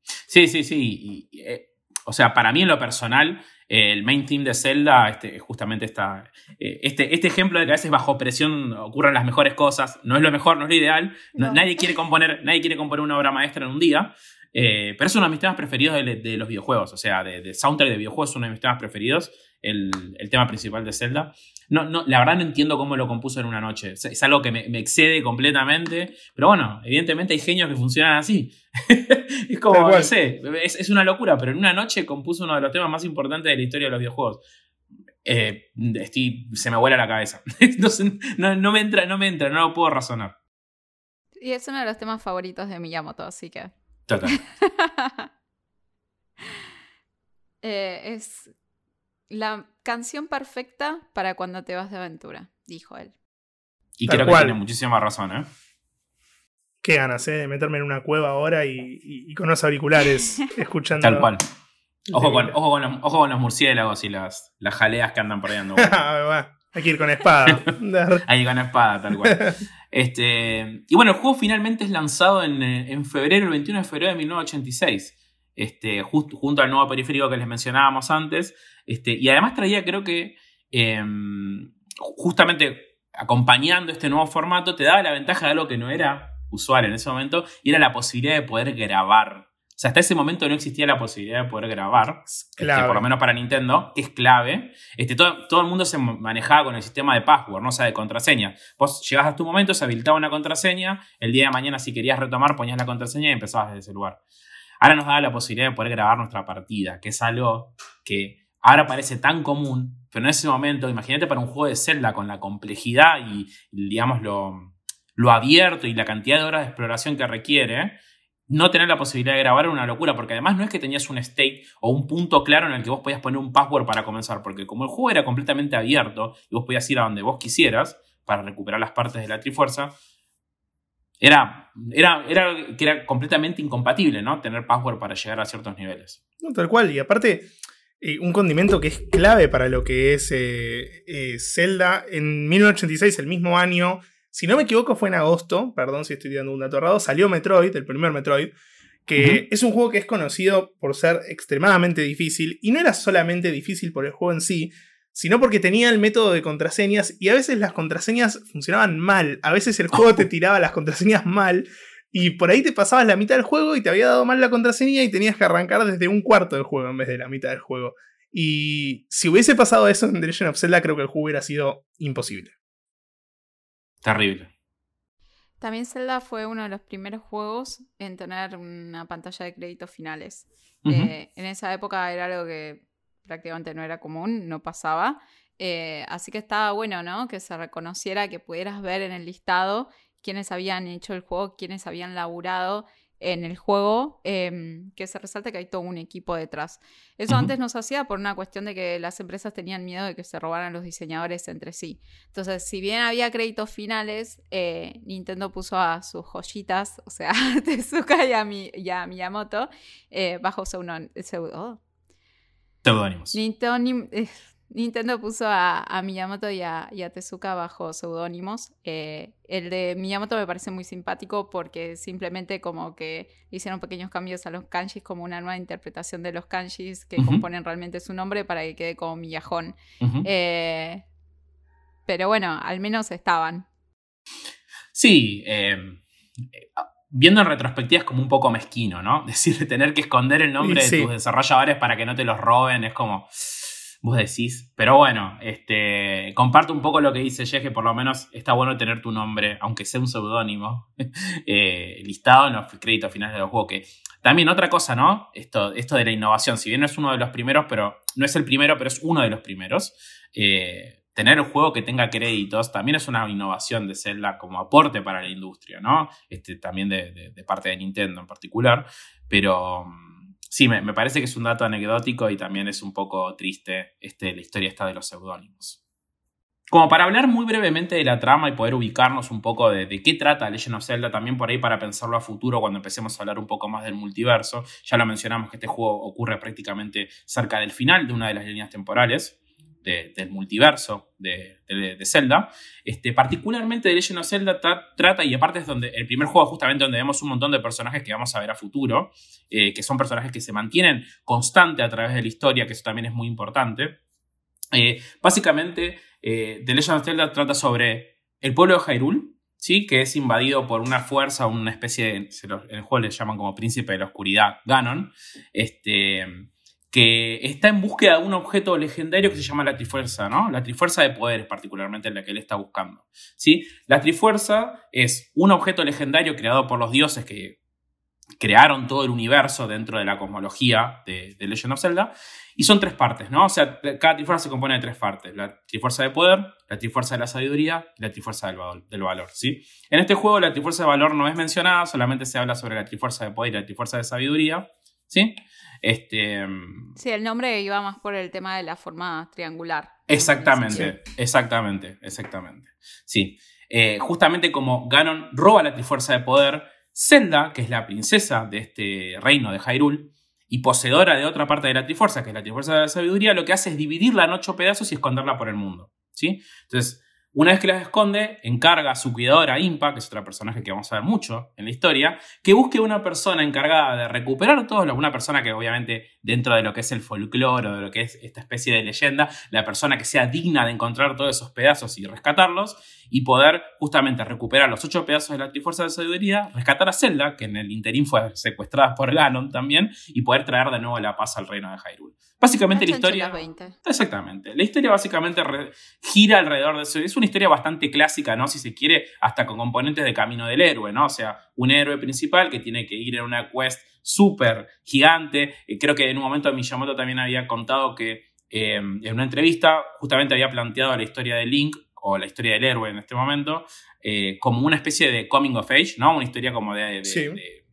Speaker 1: Sí, sí, sí. Eh, o sea, para mí en lo personal, el main theme de Zelda, este, justamente esta, eh, este, este ejemplo de que a veces bajo presión ocurren las mejores cosas. No es lo mejor, no es lo ideal. nadie, quiere componer, nadie quiere componer una obra maestra en un día. pero es uno de mis temas preferidos de, los videojuegos. O sea, de, de, soundtrack de videojuegos es uno de mis temas preferidos el, tema principal de Zelda. No, no, la verdad no entiendo cómo lo compuso en una noche. Es, algo que me, excede completamente. Pero bueno, evidentemente hay genios que funcionan así. es como, no sé, es, una locura, pero en una noche compuso uno de los temas más importantes de la historia de los videojuegos. Eh, se me vuela la cabeza. no, no, me entra, no me entra, no lo puedo razonar.
Speaker 2: Y es uno de los temas favoritos de Miyamoto, así que.
Speaker 1: Total.
Speaker 2: Eh, es la canción perfecta para cuando te vas de aventura, dijo él.
Speaker 1: Y creo que tiene muchísima razón, ¿eh?
Speaker 3: Qué ganas, ¿eh? De meterme en una cueva ahora y, con los auriculares escuchando.
Speaker 1: Tal cual. Ojo con, ojo, con los, murciélagos y las, las jaleas que andan por ahí
Speaker 3: Hay que ir con espada.
Speaker 1: Hay que ir con espada, tal cual. Este, y bueno, el juego finalmente es lanzado en, en febrero, el 21 de febrero de 1986. Este, junto al nuevo periférico que les mencionábamos antes. Este, y además traía, creo que, em, justamente acompañando este nuevo formato, te daba la ventaja de algo que no era usual en ese momento, y era la posibilidad de poder grabar. O sea, hasta ese momento no existía la posibilidad de poder grabar, este, por lo menos para Nintendo, que es clave. Este, todo, todo, el mundo se manejaba con el sistema de password, no o sea, de contraseña. Vos llegabas a tu momento, se habilitaba una contraseña, el día de mañana si querías retomar ponías la contraseña y empezabas desde ese lugar. Ahora nos da la posibilidad de poder grabar nuestra partida, que es algo que ahora parece tan común, pero en ese momento, imagínate para un juego de Zelda con la complejidad y, digamos, lo, lo abierto y la cantidad de horas de exploración que requiere, no tener la posibilidad de grabar era una locura, porque además no es que tenías un state o un punto claro en el que vos podías poner un password para comenzar, porque como el juego era completamente abierto y vos podías ir a donde vos quisieras para recuperar las partes de la Trifuerza, era, era, era, que era completamente incompatible, ¿no? Tener password para llegar a ciertos niveles.
Speaker 3: No, tal cual. Y aparte, eh, un condimento que es clave para lo que es eh, eh, Zelda. En 1986, el mismo año, si no me equivoco, fue en agosto, perdón si estoy dando un dato errado, salió Metroid, el primer Metroid, que es un juego que es conocido por ser extremadamente difícil. Y no era solamente difícil por el juego en sí, sino porque tenía el método de contraseñas y a veces las contraseñas funcionaban mal. A veces el juego te tiraba las contraseñas mal y por ahí te pasabas la mitad del juego y te había dado mal la contraseña y tenías que arrancar desde un cuarto del juego en vez de la mitad del juego. Y si hubiese pasado eso en The Legend of Zelda, creo que el juego hubiera sido imposible.
Speaker 1: Terrible.
Speaker 2: También Zelda fue uno de los primeros juegos en tener una pantalla de créditos finales. Eh, en esa época era algo que prácticamente no era común, no pasaba. Eh, así que estaba bueno, ¿no? Que se reconociera, que pudieras ver en el listado quiénes habían hecho el juego, quiénes habían laburado en el juego, em, que se resalta que hay todo un equipo detrás. Eso antes no se hacía por una cuestión de que las empresas tenían miedo de que se robaran los diseñadores entre sí. Entonces, si bien había créditos finales, eh, Nintendo puso a sus joyitas, o sea, a Tezuka y a, Miyamoto, eh, bajo pseudónimos. Nintendo, Nintendo puso a, Miyamoto y a, Tezuka bajo seudónimos. Eh, el de Miyamoto me parece muy simpático porque simplemente como que hicieron pequeños cambios a los kanjis como una nueva interpretación de los kanjis que componen realmente su nombre para que quede como Miyajón. Eh, pero bueno, al menos estaban.
Speaker 1: Sí, viendo en retrospectiva es como un poco mezquino, ¿no? Decir, tener que esconder el nombre de tus desarrolladores para que no te los roben es como vos decís. Pero bueno, este, comparto un poco lo que dice Jeff, que por lo menos está bueno tener tu nombre, aunque sea un seudónimo, eh, listado en los créditos finales de los juegos. Que también otra cosa, ¿no? Esto, esto de la innovación, si bien no es uno de los primeros, pero no es el primero, pero es uno de los primeros. Eh, tener un juego que tenga créditos también es una innovación de Zelda como aporte para la industria, ¿no? Este, también de, parte de Nintendo en particular. Pero sí, me, parece que es un dato anecdótico y también es un poco triste este, la historia esta de los seudónimos. Como para hablar muy brevemente de la trama y poder ubicarnos un poco de, de, qué trata Legend of Zelda, también por ahí para pensarlo a futuro cuando empecemos a hablar un poco más del multiverso. Ya lo mencionamos que este juego ocurre prácticamente cerca del final de una de las líneas temporales del multiverso de, Zelda. Este, particularmente de Legend of Zelda trata, y aparte es donde el primer juego justamente donde vemos un montón de personajes que vamos a ver a futuro, eh, que son personajes que se mantienen constante a través de la historia, que eso también es muy importante. Eh, básicamente, eh, The Legend of Zelda trata sobre el pueblo de Hyrule, ¿sí? que es invadido por una fuerza, una especie de, en el juego le llaman como príncipe de la oscuridad, Ganon, este, que está en búsqueda de un objeto legendario que se llama la Trifuerza, ¿no? La Trifuerza de poderes, particularmente en la que él está buscando. ¿sí? La Trifuerza es un objeto legendario creado por los dioses que crearon todo el universo dentro de la cosmología de, Legend of Zelda. Y son tres partes, ¿no? O sea, cada Trifuerza se compone de tres partes. La Trifuerza de poder, la Trifuerza de la sabiduría y la Trifuerza del valor, ¿sí? En este juego la Trifuerza de valor no es mencionada, solamente se habla sobre la Trifuerza de poder y la Trifuerza de sabiduría, ¿sí? Este,
Speaker 2: sí, el nombre iba más por el tema de la forma triangular.
Speaker 1: Exactamente, exactamente, exactamente. Sí. Eh, justamente como Ganon roba la Trifuerza de Poder, Zelda, que es la princesa de este reino de Hyrule, y poseedora de otra parte de la Trifuerza, que es la Trifuerza de la Sabiduría, lo que hace es dividirla en ocho pedazos y esconderla por el mundo. ¿sí? Entonces, una vez que las esconde, encarga a su cuidadora Impa, que es otro personaje que vamos a ver mucho en la historia, que busque una persona encargada de recuperar todo, una persona que obviamente dentro de lo que es el folclore o de lo que es esta especie de leyenda, la persona que sea digna de encontrar todos esos pedazos y rescatarlos, y poder justamente recuperar los ocho pedazos de la Trifuerza de Sabiduría, rescatar a Zelda, que en el interín fue secuestrada por Ganon también, y poder traer de nuevo la paz al reino de Hyrule. Básicamente la historia. Exactamente. La historia básicamente gira alrededor de eso. Es una historia bastante clásica, ¿no? Si se quiere, hasta con componentes de camino del héroe, ¿no? O sea, un héroe principal que tiene que ir en una quest súper gigante. Eh, creo que en un momento Miyamoto también había contado que eh, en una entrevista justamente había planteado la historia de Link o la historia del héroe en este momento eh, como una especie de coming of age, ¿no? Una historia como de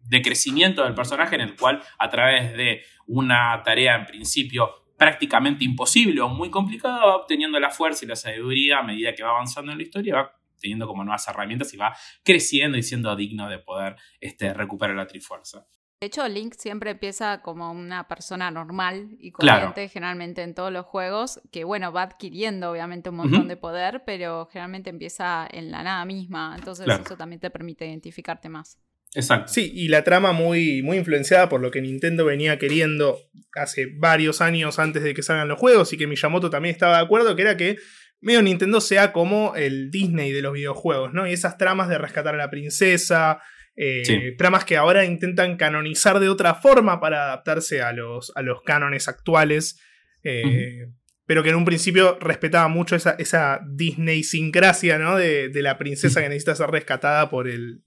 Speaker 1: de crecimiento del personaje en el cual a través de una tarea en principio prácticamente imposible o muy complicada va obteniendo la fuerza y la sabiduría a medida que va avanzando en la historia, va teniendo como nuevas herramientas y va creciendo y siendo digno de poder este, recuperar la trifuerza.
Speaker 2: De hecho, Link siempre empieza como una persona normal y corriente, generalmente en todos los juegos, que bueno, va adquiriendo obviamente un montón de poder, pero generalmente empieza en la nada misma, entonces eso también te permite identificarte más.
Speaker 3: Exacto. Sí, y la trama muy, muy influenciada por lo que Nintendo venía queriendo hace varios años antes de que salgan los juegos y que Miyamoto también estaba de acuerdo, que era que medio Nintendo sea como el Disney de los videojuegos, ¿no? Y esas tramas de rescatar a la princesa, eh, tramas que ahora intentan canonizar de otra forma para adaptarse a los, a los cánones actuales. Eh, pero que en un principio respetaba mucho esa, esa Disney sincrasia, ¿no? De, de la princesa que necesita ser rescatada por el,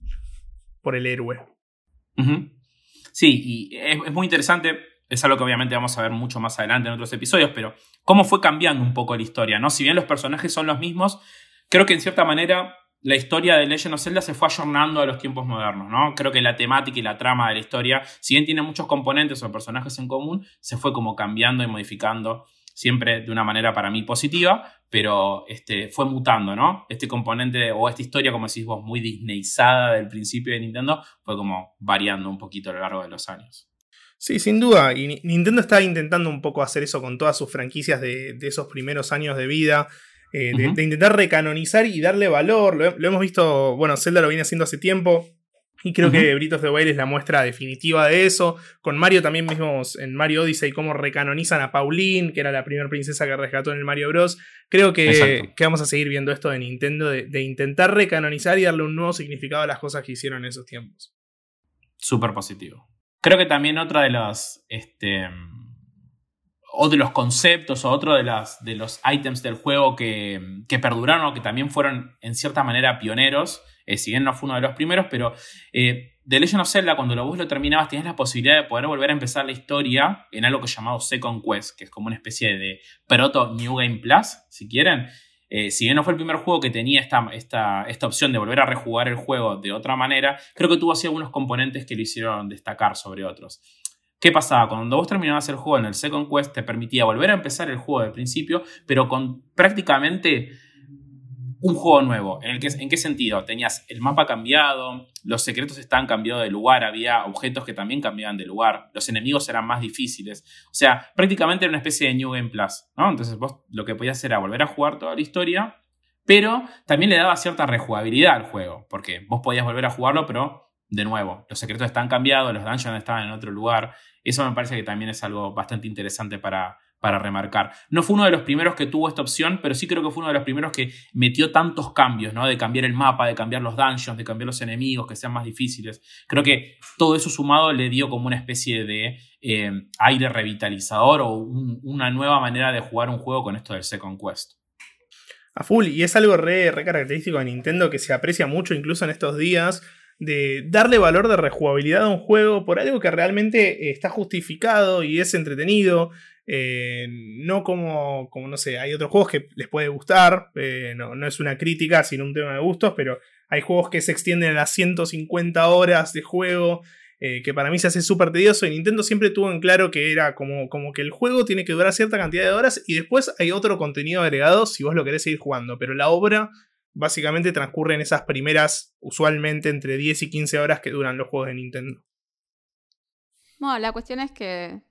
Speaker 3: por el héroe.
Speaker 1: Sí, y es, muy interesante es algo que obviamente vamos a ver mucho más adelante en otros episodios, pero cómo fue cambiando un poco la historia, ¿no? Si bien los personajes son los mismos, creo que en cierta manera la historia de Legend of Zelda se fue ayornando a los tiempos modernos, ¿no? Creo que la temática y la trama de la historia, si bien tiene muchos componentes o personajes en común, se fue como cambiando y modificando, siempre de una manera para mí positiva, pero este, fue mutando, ¿no? Este componente o esta historia, como decís vos, muy disneyzada del principio de Nintendo, fue como variando un poquito a lo largo de los años.
Speaker 3: Sí, sin duda. Y Nintendo está intentando un poco hacer eso con todas sus franquicias de, de esos primeros años de vida. Eh, de, intentar recanonizar y darle valor. Lo, hemos visto, bueno, Zelda lo viene haciendo hace tiempo. Y creo que of the Wild es la muestra definitiva de eso. Con Mario también vimos en Mario Odyssey cómo recanonizan a Pauline, que era la primera princesa que rescató en el Mario Bros. Creo que, que vamos a seguir viendo esto de Nintendo, de, de, intentar recanonizar y darle un nuevo significado a las cosas que hicieron en esos tiempos.
Speaker 1: Súper positivo. Creo que también otra de los... Este, o de los conceptos o otro de, las, de los ítems del juego que, perduraron o que también fueron en cierta manera pioneros, eh, si bien no fue uno de los primeros, pero eh, The Legend of Zelda, cuando vos lo terminabas, tenías la posibilidad de poder volver a empezar la historia en algo que llamado Second Quest, que es como una especie de proto New Game Plus, si quieren. Eh, si bien no fue el primer juego que tenía esta, esta, esta, opción de volver a rejugar el juego de otra manera, creo que tuvo así algunos componentes que lo hicieron destacar sobre otros. ¿Qué pasaba? Cuando vos terminabas el juego en el Second Quest, te permitía volver a empezar el juego del principio, pero con prácticamente un juego nuevo. ¿En, el que, ¿En qué sentido? Tenías el mapa cambiado, los secretos estaban cambiados de lugar, había objetos que también cambiaban de lugar, los enemigos eran más difíciles. O sea, prácticamente era una especie de New Game Plus. ¿no? Entonces vos lo que podías hacer era volver a jugar toda la historia, pero también le daba cierta rejugabilidad al juego, porque vos podías volver a jugarlo, pero de nuevo, los secretos están cambiados, los dungeons estaban en otro lugar. Eso me parece que también es algo bastante interesante para, para remarcar. No fue uno de los primeros que tuvo esta opción, pero sí creo que fue uno de los primeros que metió tantos cambios, ¿no? De cambiar el mapa, de cambiar los dungeons, de cambiar los enemigos, que sean más difíciles. Creo que todo eso sumado le dio como una especie de eh, aire revitalizador o una nueva manera de jugar un juego con esto del Second Quest.
Speaker 3: A full, y es algo re, re característico de Nintendo que se aprecia mucho incluso en estos días de darle valor de rejugabilidad a un juego por algo que realmente eh, está justificado y es entretenido. Eh, no como, como, no sé, hay otros juegos que les puede gustar, eh, no, no, es una crítica, sino un tema de gustos, pero hay juegos que se extienden a las 150 horas de juego, que para mí se hace súper tedioso y Nintendo siempre tuvo en claro que era como, como que el juego tiene que durar cierta cantidad de horas y después hay otro contenido agregado si vos lo querés seguir jugando, pero la obra básicamente transcurren esas primeras, usualmente entre 10 y 15 horas que duran los juegos de Nintendo.
Speaker 2: Bueno, la cuestión es que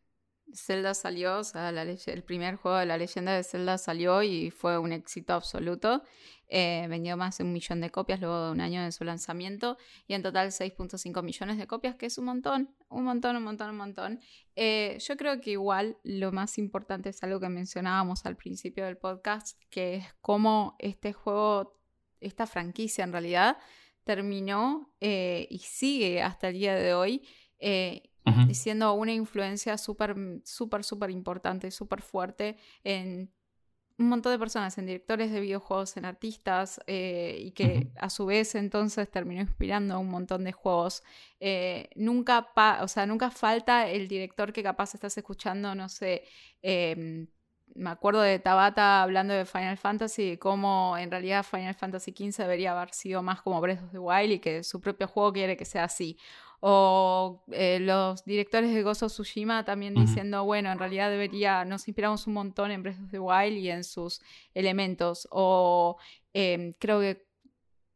Speaker 2: Zelda salió, o sea, el primer juego de la leyenda de Zelda salió y fue un éxito absoluto. Eh, vendió más de un millón de copias luego de un año de su lanzamiento y en total 6.5 millones de copias, que es un montón, un montón, un montón, un montón. Eh, yo creo que igual lo más importante es algo que mencionábamos al principio del podcast, que es cómo este juego esta franquicia en realidad terminó eh, y sigue hasta el día de hoy eh, siendo una influencia súper, súper, súper importante, súper fuerte en un montón de personas, en directores de videojuegos, en artistas, eh, y que a su vez entonces terminó inspirando a un montón de juegos. nunca, o sea, nunca falta el director que capaz estás escuchando, no sé, em, me acuerdo de Tabata hablando de Final Fantasy y cómo en realidad Final Fantasy XV debería haber sido más como Breath of the Wild y que su propio juego quiere que sea así. O eh, los directores de Gozo Tsushima también diciendo, bueno, en realidad debería, nos inspiramos un montón en Breath of the Wild y en sus elementos. O em, creo que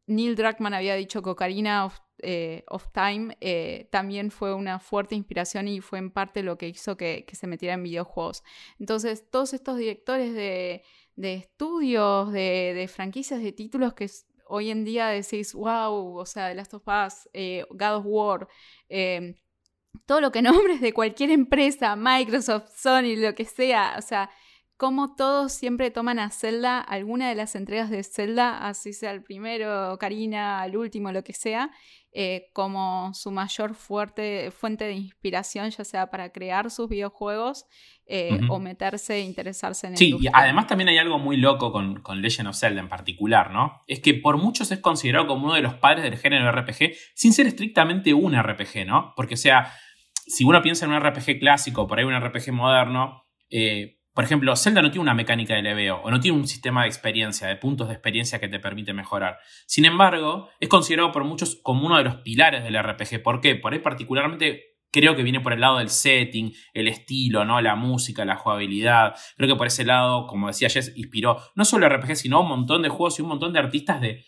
Speaker 2: Neil Druckmann había dicho que Ocarina of eh, of Time eh, también fue una fuerte inspiración y fue en parte lo que hizo que, se metiera en videojuegos. Entonces, todos estos directores de, estudios, de, franquicias, de títulos que hoy en día decís, wow, o sea, The Last of Us, eh, God of War, todo lo que nombres de cualquier empresa, Microsoft, Sony, lo que sea, o sea, como todos siempre toman a Zelda, alguna de las entregas de Zelda, así sea el primero, Karina, el último, lo que sea, eh, como su mayor fuerte, fuente de inspiración, ya sea para crear sus videojuegos eh, o meterse e interesarse en
Speaker 1: Sí, y además también hay algo muy loco con, con, Legend of Zelda en particular, ¿no? Es que por muchos es considerado como uno de los padres del género RPG, sin ser estrictamente un RPG, ¿no? Porque, o sea, si uno piensa en un RPG clásico, por ahí un RPG moderno, eh, por ejemplo, Zelda no tiene una mecánica de leveo o no tiene un sistema de experiencia, de puntos de experiencia que te permite mejorar. Sin embargo, es considerado por muchos como uno de los pilares del RPG. ¿Por qué? Por ahí particularmente creo que viene por el lado del setting, el estilo, ¿no? La música, la jugabilidad. Creo que por ese lado, como decía Jess, inspiró no solo RPG, sino un montón de juegos y un montón de artistas de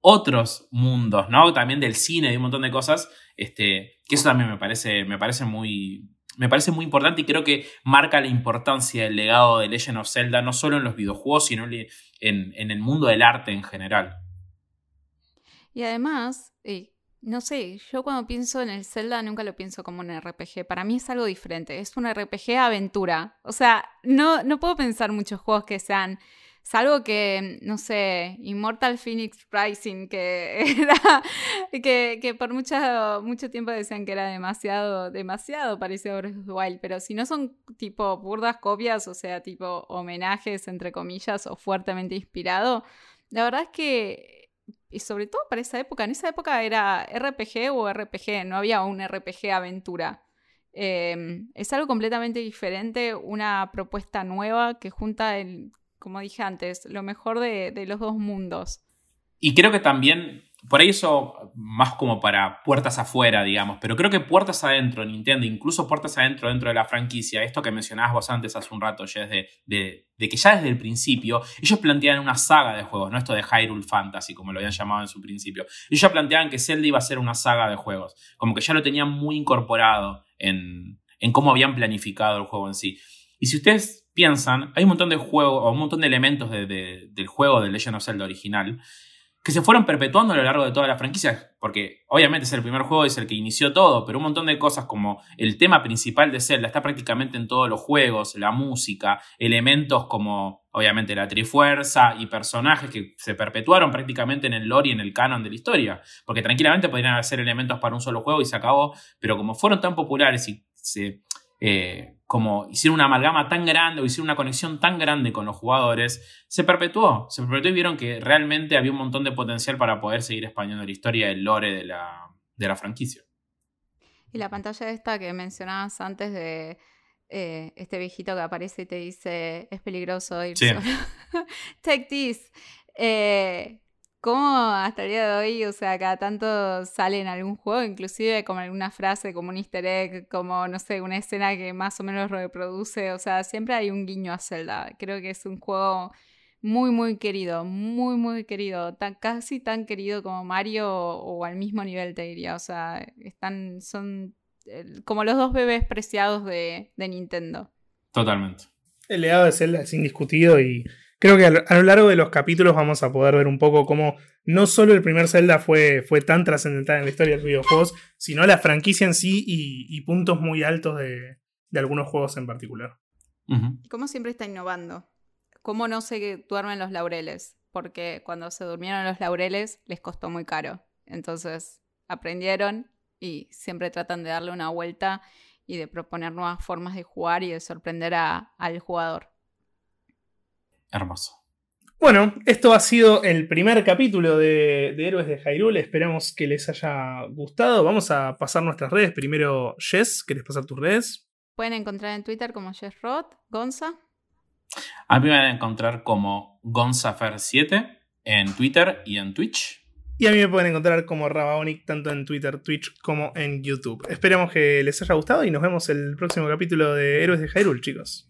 Speaker 1: otros mundos, ¿no? También del cine y un montón de cosas. Este, que eso también me parece, me parece muy. Me parece muy importante y creo que marca la importancia del legado de Legend of Zelda, no solo en los videojuegos, sino en, el mundo del arte en general.
Speaker 2: Y además, no sé, yo cuando pienso en el Zelda nunca lo pienso como un RPG. Para mí es algo diferente. Es un RPG aventura. O sea, no, no puedo pensar muchos juegos que sean. Salvo que, no sé, Immortal Phoenix Rising, que era. que, que por mucho, mucho tiempo decían que era demasiado, demasiado parecido a Breath of the Wild. Pero si no son tipo burdas copias, o sea, tipo homenajes, entre comillas, o fuertemente inspirado, la verdad es que y sobre todo para esa época, en esa época era RPG o RPG, no había un RPG aventura. Em, es algo completamente diferente, una propuesta nueva que junta, el, como dije antes, lo mejor de, de los dos mundos.
Speaker 1: Y creo que también por ahí eso más como para puertas afuera, digamos, pero creo que puertas adentro, Nintendo, incluso puertas adentro dentro de la franquicia, esto que mencionabas vos antes hace un rato, ya de, de, que ya desde el principio ellos planteaban una saga de juegos, no esto de Hyrule Fantasy, como lo habían llamado en su principio. Ellos ya planteaban que Zelda iba a ser una saga de juegos, como que ya lo tenían muy incorporado en, en cómo habían planificado el juego en sí. Y si ustedes piensan, hay un montón de juegos, o un montón de elementos del juego de Legend of Zelda original, que se fueron perpetuando a lo largo de toda la franquicia, porque obviamente es el primer juego, es el que inició todo, pero un montón de cosas como el tema principal de Zelda está prácticamente en todos los juegos, la música, elementos como obviamente la Trifuerza y personajes que se perpetuaron prácticamente en el lore y en el canon de la historia, porque tranquilamente podrían ser elementos para un solo juego y se acabó, pero como fueron tan populares y se eh, como hicieron una amalgama tan grande o hicieron una conexión tan grande con los jugadores, se perpetuó. Se perpetuó y vieron que realmente había un montón de potencial para poder seguir expandiendo la historia del lore de la, de la franquicia.
Speaker 2: Y la pantalla esta que mencionabas antes de eh, este viejito que aparece y te dice es peligroso ir solo. Take this. Eh, cómo hasta el día de hoy, o sea, cada tanto sale en algún juego, inclusive como alguna frase, como un easter egg, como, no sé, una escena que más o menos reproduce, o sea, siempre hay un guiño a Zelda. Creo que es un juego muy, muy querido, muy, muy querido, tan, casi tan querido como Mario o, al mismo nivel, te diría, o sea, están, son como los dos bebés preciados de, de Nintendo.
Speaker 1: Totalmente.
Speaker 3: El legado de Zelda es indiscutido y Creo que a lo largo de los capítulos vamos a poder ver un poco cómo no solo el primer Zelda fue, fue tan trascendental en la historia de los videojuegos, sino la franquicia en sí y, puntos muy altos de, algunos juegos en particular.
Speaker 2: Y como siempre está innovando. Cómo no se duermen los laureles, porque cuando se durmieron los laureles les costó muy caro. Entonces aprendieron y siempre tratan de darle una vuelta y de proponer nuevas formas de jugar y de sorprender al jugador.
Speaker 1: Hermoso.
Speaker 3: Bueno, esto ha sido el primer capítulo de, Héroes de Hyrule. Esperamos que les haya gustado. Vamos a pasar nuestras redes. Primero, Jess, ¿querés pasar tus redes?
Speaker 2: Pueden encontrar en Twitter como Jess Roth, Gonza.
Speaker 1: A mí me van a encontrar como Gonzafer7 en Twitter y en Twitch.
Speaker 3: Y a mí me pueden encontrar como Rabaonic tanto en Twitter, Twitch como en YouTube. Esperamos que les haya gustado y nos vemos el próximo capítulo de Héroes de Hyrule, chicos.